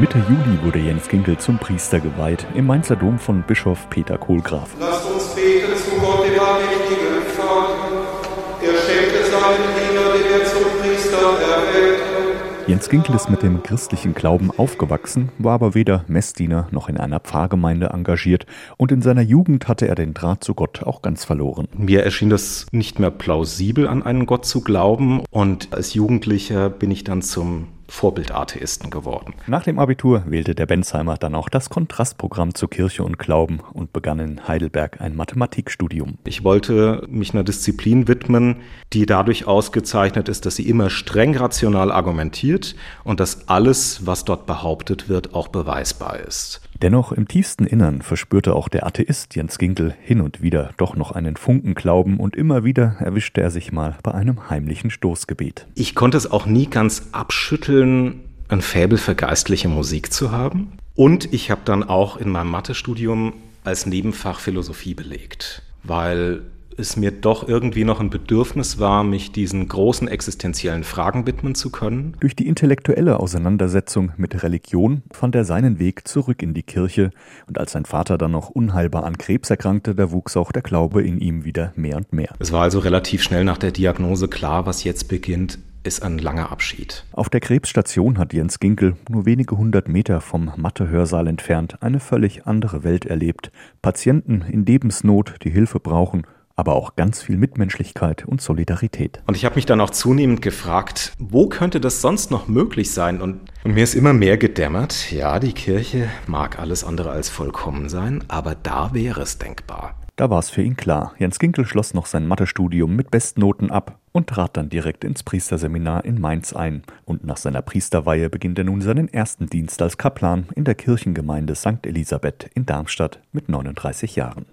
Mitte Juli wurde Jens Ginkel zum Priester geweiht im Mainzer Dom von Bischof Peter Kohlgraf. Lasst uns beten zu Gott, dem allmächtigen Vater. Er schenkte seinen Diener, den er zum Priester erwählte. Jens Ginkel ist mit dem christlichen Glauben aufgewachsen, war aber weder Messdiener noch in einer Pfarrgemeinde engagiert und in seiner Jugend hatte er den Draht zu Gott auch ganz verloren. Mir erschien das nicht mehr plausibel, an einen Gott zu glauben und als Jugendlicher bin ich dann zum Vorbildatheisten geworden. Nach dem Abitur wählte der Bensheimer dann auch das Kontrastprogramm zu Kirche und Glauben und begann in Heidelberg ein Mathematikstudium. Ich wollte mich einer Disziplin widmen, die dadurch ausgezeichnet ist, dass sie immer streng rational argumentiert und dass alles, was dort behauptet wird, auch beweisbar ist. Dennoch im tiefsten Innern verspürte auch der Atheist Jens Ginkel hin und wieder doch noch einen Funken Glauben und immer wieder erwischte er sich mal bei einem heimlichen Stoßgebet. Ich konnte es auch nie ganz abschütteln, ein Faible für geistliche Musik zu haben. Und ich habe dann auch in meinem Mathestudium als Nebenfach Philosophie belegt, weil es mir doch irgendwie noch ein Bedürfnis war, mich diesen großen existenziellen Fragen widmen zu können. Durch die intellektuelle Auseinandersetzung mit Religion fand er seinen Weg zurück in die Kirche und als sein Vater dann noch unheilbar an Krebs erkrankte, da wuchs auch der Glaube in ihm wieder mehr und mehr. Es war also relativ schnell nach der Diagnose klar, was jetzt beginnt, ist ein langer Abschied. Auf der Krebsstation hat Jens Ginkel nur wenige hundert Meter vom Mathe-Hörsaal entfernt eine völlig andere Welt erlebt. Patienten in Lebensnot, die Hilfe brauchen aber auch ganz viel Mitmenschlichkeit und Solidarität. Und ich habe mich dann auch zunehmend gefragt, wo könnte das sonst noch möglich sein? Und, und, mir ist immer mehr gedämmert, ja, die Kirche mag alles andere als vollkommen sein, aber da wäre es denkbar. Da war es für ihn klar. Jens Ginkel schloss noch sein Mathestudium mit Bestnoten ab und trat dann direkt ins Priesterseminar in Mainz ein. Und nach seiner Priesterweihe beginnt er nun seinen ersten Dienst als Kaplan in der Kirchengemeinde St. Elisabeth in Darmstadt mit 39 Jahren.